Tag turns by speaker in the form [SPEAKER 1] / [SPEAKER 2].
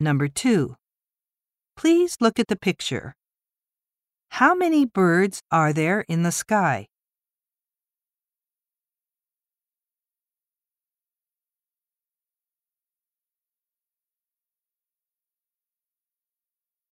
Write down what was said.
[SPEAKER 1] Number 2. Please look at the picture. How many birds are there in the sky?